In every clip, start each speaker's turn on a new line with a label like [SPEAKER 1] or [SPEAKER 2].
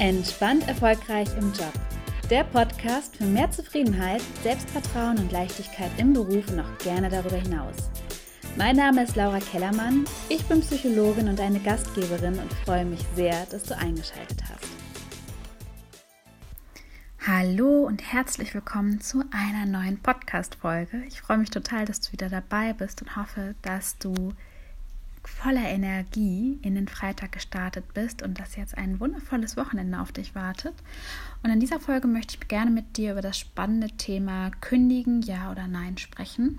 [SPEAKER 1] Entspannt erfolgreich im Job. Der Podcast für mehr Zufriedenheit, Selbstvertrauen und Leichtigkeit im Beruf und auch gerne darüber hinaus. Mein Name ist Laura Kellermann, ich bin Psychologin und eine Gastgeberin und freue mich sehr, dass du eingeschaltet hast. Hallo und herzlich willkommen zu einer neuen Podcast-Folge. Ich freue mich total, dass du wieder dabei bist und hoffe, dass du voller Energie in den Freitag gestartet bist und dass jetzt ein wundervolles Wochenende auf dich wartet. Und in dieser Folge möchte ich gerne mit dir über das spannende Thema Kündigen, ja oder nein sprechen.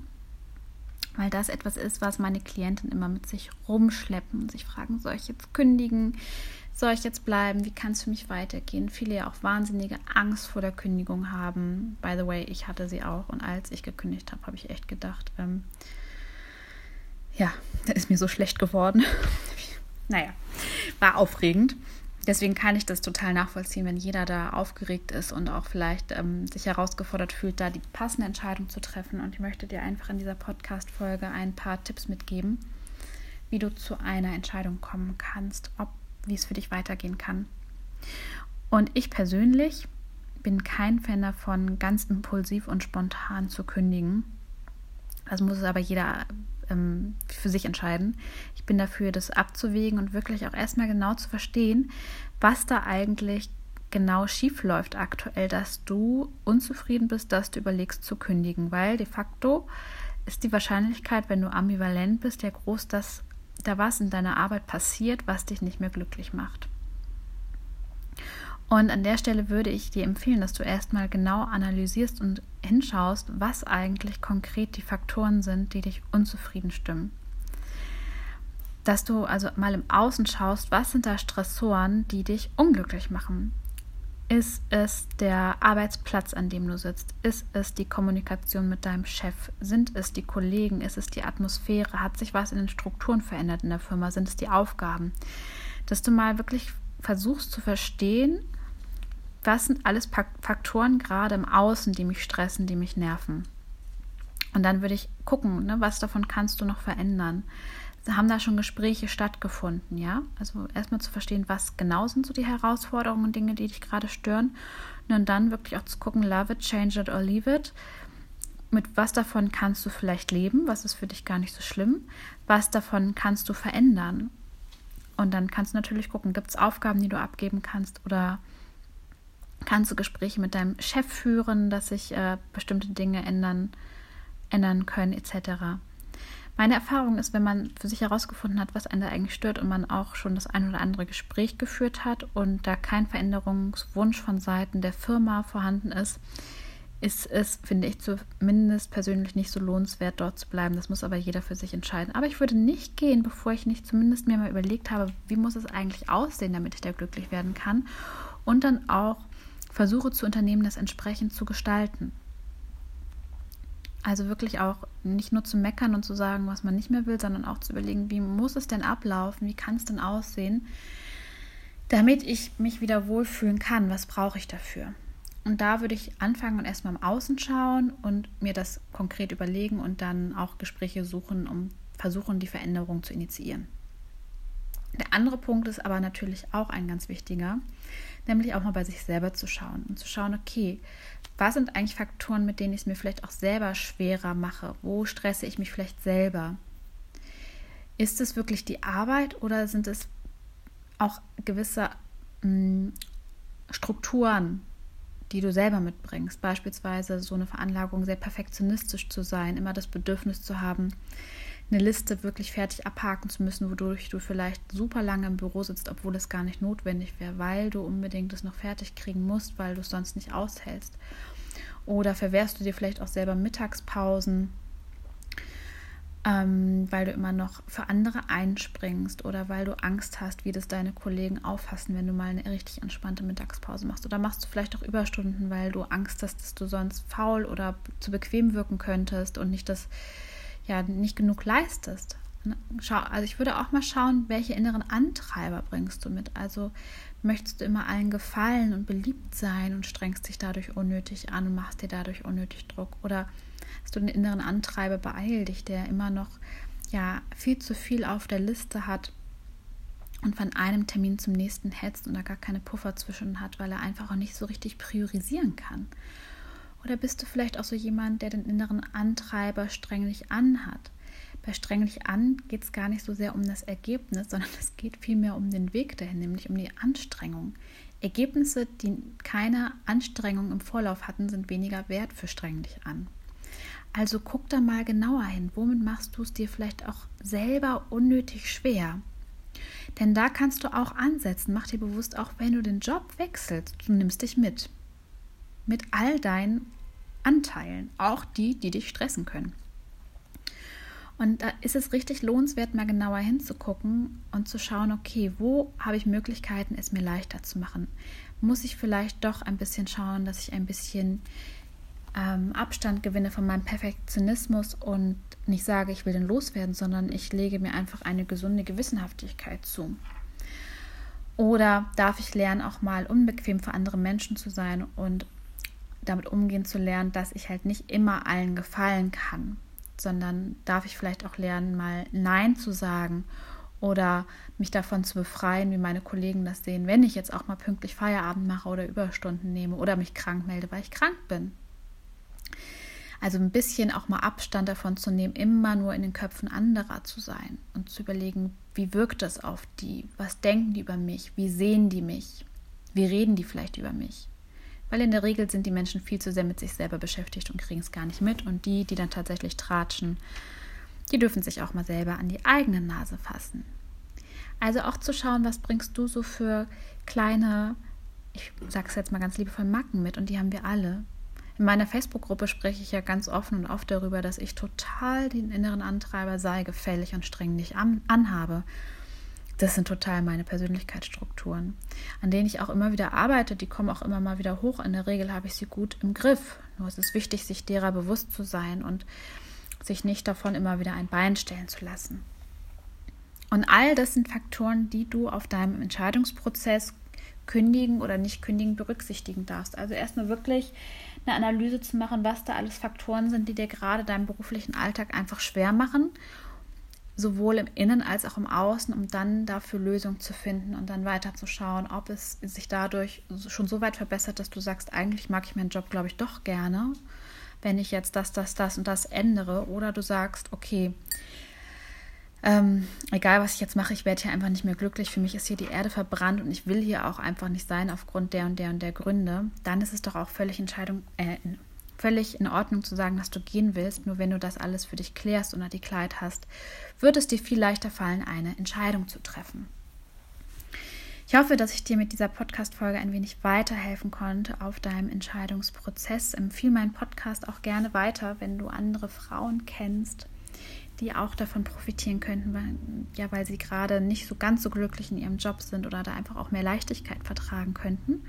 [SPEAKER 1] Weil das etwas ist, was meine Klienten immer mit sich rumschleppen und sich fragen, soll ich jetzt kündigen? Soll ich jetzt bleiben? Wie kann es für mich weitergehen? Viele ja auch wahnsinnige Angst vor der Kündigung haben. By the way, ich hatte sie auch. Und als ich gekündigt habe, habe ich echt gedacht, ähm, ja, da ist mir so schlecht geworden. naja, war aufregend. Deswegen kann ich das total nachvollziehen, wenn jeder da aufgeregt ist und auch vielleicht ähm, sich herausgefordert fühlt, da die passende Entscheidung zu treffen. Und ich möchte dir einfach in dieser Podcast-Folge ein paar Tipps mitgeben, wie du zu einer Entscheidung kommen kannst, ob wie es für dich weitergehen kann. Und ich persönlich bin kein Fan davon, ganz impulsiv und spontan zu kündigen. Das muss aber jeder ähm, für sich entscheiden. Ich bin dafür, das abzuwägen und wirklich auch erstmal genau zu verstehen, was da eigentlich genau schief läuft aktuell, dass du unzufrieden bist, dass du überlegst zu kündigen, weil de facto ist die Wahrscheinlichkeit, wenn du ambivalent bist, ja groß, dass da was in deiner Arbeit passiert, was dich nicht mehr glücklich macht. Und an der Stelle würde ich dir empfehlen, dass du erstmal genau analysierst und hinschaust, was eigentlich konkret die Faktoren sind, die dich unzufrieden stimmen. Dass du also mal im Außen schaust, was sind da Stressoren, die dich unglücklich machen. Ist es der Arbeitsplatz, an dem du sitzt? Ist es die Kommunikation mit deinem Chef? Sind es die Kollegen? Ist es die Atmosphäre? Hat sich was in den Strukturen verändert in der Firma? Sind es die Aufgaben? Dass du mal wirklich versuchst zu verstehen, was sind alles Faktoren gerade im Außen, die mich stressen, die mich nerven. Und dann würde ich gucken, ne, was davon kannst du noch verändern. Haben da schon Gespräche stattgefunden, ja? Also erstmal zu verstehen, was genau sind so die Herausforderungen und Dinge, die dich gerade stören. Und dann wirklich auch zu gucken, love it, change it or leave it. Mit was davon kannst du vielleicht leben, was ist für dich gar nicht so schlimm, was davon kannst du verändern. Und dann kannst du natürlich gucken, gibt es Aufgaben, die du abgeben kannst oder kannst du Gespräche mit deinem Chef führen, dass sich äh, bestimmte Dinge ändern, ändern können, etc. Meine Erfahrung ist, wenn man für sich herausgefunden hat, was einen da eigentlich stört und man auch schon das ein oder andere Gespräch geführt hat und da kein Veränderungswunsch von Seiten der Firma vorhanden ist, ist es, finde ich, zumindest persönlich nicht so lohnenswert, dort zu bleiben. Das muss aber jeder für sich entscheiden. Aber ich würde nicht gehen, bevor ich nicht zumindest mir mal überlegt habe, wie muss es eigentlich aussehen, damit ich da glücklich werden kann. Und dann auch versuche zu unternehmen, das entsprechend zu gestalten. Also wirklich auch nicht nur zu meckern und zu sagen, was man nicht mehr will, sondern auch zu überlegen, wie muss es denn ablaufen, wie kann es denn aussehen, damit ich mich wieder wohlfühlen kann, was brauche ich dafür. Und da würde ich anfangen und erstmal im Außen schauen und mir das konkret überlegen und dann auch Gespräche suchen, um versuchen, die Veränderung zu initiieren. Der andere Punkt ist aber natürlich auch ein ganz wichtiger, nämlich auch mal bei sich selber zu schauen und zu schauen, okay, was sind eigentlich Faktoren, mit denen ich es mir vielleicht auch selber schwerer mache? Wo stresse ich mich vielleicht selber? Ist es wirklich die Arbeit oder sind es auch gewisse mh, hm, Strukturen, die du selber mitbringst? Beispielsweise so eine Veranlagung, sehr perfektionistisch zu sein, immer das Bedürfnis zu haben, eine Liste wirklich fertig abhaken zu müssen, wodurch du vielleicht super lange im Büro sitzt, obwohl es gar nicht notwendig wäre, weil du unbedingt es noch fertig kriegen musst, weil du es sonst nicht aushältst. Oder verwehrst du dir vielleicht auch selber Mittagspausen, ähm, weil du immer noch für andere einspringst oder weil du Angst hast, wie das deine Kollegen auffassen, wenn du mal eine richtig entspannte Mittagspause machst. Oder machst du vielleicht auch Überstunden, weil du Angst hast, dass du sonst faul oder zu bequem wirken könntest und nicht das ja nicht genug leistest. Ne? Schau, also ich würde auch mal schauen, welche inneren Antreiber bringst du mit. Also möchtest du immer allen gefallen und beliebt sein und strengst dich dadurch unnötig an und machst dir dadurch unnötig Druck? Oder hast du den inneren Antreiber, beeil dich, der immer noch ja viel zu viel auf der Liste hat und von einem Termin zum nächsten hetzt und da gar keine Puffer zwischen hat, weil er einfach auch nicht so richtig priorisieren kann. Oder bist du vielleicht auch so jemand, der den inneren Antreiber strenglich anhat? Bei strenglich an geht es gar nicht so sehr um das Ergebnis, sondern es geht vielmehr um den Weg dahin, nämlich um die Anstrengung. Ergebnisse, die keine Anstrengung im Vorlauf hatten, sind weniger wert für strenglich an. Also guck da mal genauer hin. Womit machst du es dir vielleicht auch selber unnötig schwer? Denn da kannst du auch ansetzen. Mach dir bewusst, auch wenn du den Job wechselst, du nimmst dich mit. Mit all deinen Anteilen, auch die, die dich stressen können. Und da ist es richtig lohnenswert, mal genauer hinzugucken und zu schauen, okay, wo habe ich Möglichkeiten, es mir leichter zu machen? Muss ich vielleicht doch ein bisschen schauen, dass ich ein bisschen ähm, Abstand gewinne von meinem Perfektionismus und nicht sage, ich will den loswerden, sondern ich lege mir einfach eine gesunde Gewissenhaftigkeit zu. Oder darf ich lernen, auch mal unbequem für andere Menschen zu sein und damit umgehen zu lernen, dass ich halt nicht immer allen gefallen kann sondern darf ich vielleicht auch lernen, mal Nein zu sagen oder mich davon zu befreien, wie meine Kollegen das sehen, wenn ich jetzt auch mal pünktlich Feierabend mache oder Überstunden nehme oder mich krank melde, weil ich krank bin. Also ein bisschen auch mal Abstand davon zu nehmen, immer nur in den Köpfen anderer zu sein und zu überlegen, wie wirkt das auf die? Was denken die über mich? Wie sehen die mich? Wie reden die vielleicht über mich? Weil in der Regel sind die Menschen viel zu sehr mit sich selber beschäftigt und kriegen es gar nicht mit. Und die, die dann tatsächlich tratschen, die dürfen sich auch mal selber an die eigene Nase fassen. Also auch zu schauen, was bringst du so für kleine, ich sage es jetzt mal ganz liebevoll, Macken mit und die haben wir alle. In meiner Facebook-Gruppe spreche ich ja ganz offen und oft darüber, dass ich total den inneren Antreiber sei, gefällig und streng nicht an, anhabe das sind total meine Persönlichkeitsstrukturen, an denen ich auch immer wieder arbeite. Die kommen auch immer mal wieder hoch. In der Regel habe ich sie gut im Griff. Nur es ist wichtig, sich derer bewusst zu sein und sich nicht davon immer wieder ein Bein stellen zu lassen. Und all das sind Faktoren, die du auf deinem Entscheidungsprozess kündigen oder nicht kündigen berücksichtigen darfst. Also erstmal wirklich eine Analyse zu machen, was da alles Faktoren sind, die dir gerade deinen beruflichen Alltag einfach schwer machen sowohl im Innen als auch im Außen, um dann dafür Lösungen zu finden und dann weiter zu schauen, ob es sich dadurch schon so weit verbessert, dass du sagst, eigentlich mag ich meinen Job, glaube ich, doch gerne, wenn ich jetzt das, das, das und das ändere. Oder du sagst, okay, ähm, egal was ich jetzt mache, ich werde hier einfach nicht mehr glücklich. Für mich ist hier die Erde verbrannt und ich will hier auch einfach nicht sein aufgrund der und der und der Gründe. Dann ist es doch auch völlig Entscheidung, äh, völlig in Ordnung zu sagen, dass du gehen willst. Nur wenn du das alles für dich klärst und die Kleid hast, wird es dir viel leichter fallen, eine Entscheidung zu treffen. Ich hoffe, dass ich dir mit dieser Podcast-Folge ein wenig weiterhelfen konnte auf deinem Entscheidungsprozess. Empfehle meinen Podcast auch gerne weiter, wenn du andere Frauen kennst, die auch davon profitieren könnten, weil, ja, weil sie gerade nicht so ganz so glücklich in ihrem Job sind oder da einfach auch mehr Leichtigkeit vertragen könnten.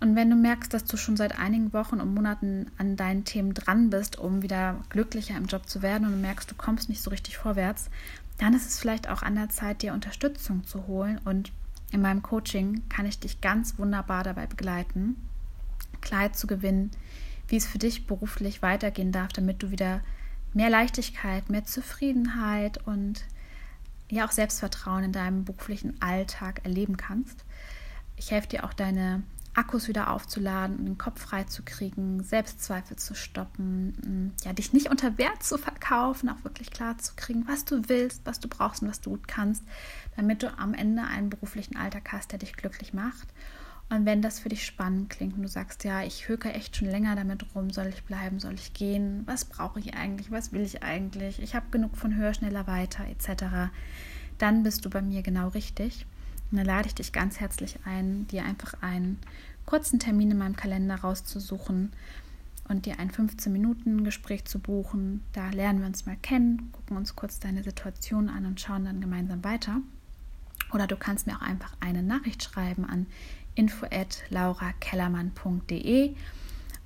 [SPEAKER 1] Und wenn du merkst, dass du schon seit einigen Wochen und Monaten an deinen Themen dran bist, um wieder glücklicher im Job zu werden und du merkst, du kommst nicht so richtig vorwärts, dann ist es vielleicht auch an der Zeit, dir Unterstützung zu holen. Und in meinem Coaching kann ich dich ganz wunderbar dabei begleiten, Kleid zu gewinnen, wie es für dich beruflich weitergehen darf, damit du wieder mehr Leichtigkeit, mehr Zufriedenheit und ja auch Selbstvertrauen in deinem beruflichen Alltag erleben kannst. Ich helfe dir auch deine Akkus wieder aufzuladen den Kopf frei zu kriegen, Selbstzweifel zu stoppen, mm, ja, dich nicht unter Wert zu verkaufen, auch wirklich klar zu kriegen, was du willst, was du brauchst und was du gut kannst, damit du am Ende einen beruflichen Alltag hast, der dich glücklich macht. Und wenn das für dich spannend klingt und du sagst, ja, ich höke echt schon länger damit rum, soll ich bleiben, soll ich gehen, was brauche ich eigentlich, was will ich eigentlich, ich habe genug von höher, schneller, weiter etc., dann bist du bei mir genau richtig. Und dann lade ich dich ganz herzlich ein, dir einfach einen kurzen Termin in meinem Kalender rauszusuchen und dir ein 15-Minuten-Gespräch zu buchen. Da lernen wir uns mal kennen, gucken uns kurz deine Situation an und schauen dann gemeinsam weiter. Oder du kannst mir auch einfach eine Nachricht schreiben an info@laurakellermann.de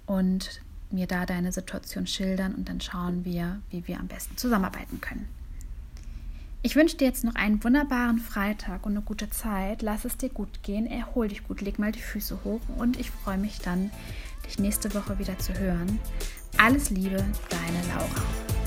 [SPEAKER 1] und mir da deine Situation schildern und dann schauen wir, wie wir am besten zusammenarbeiten können. Ich wünsche dir jetzt noch einen wunderbaren Freitag und eine gute Zeit. Lass es dir gut gehen, erhol dich gut, leg mal die Füße hoch und ich freue mich dann, dich nächste Woche wieder zu hören. Alles Liebe, deine Laura.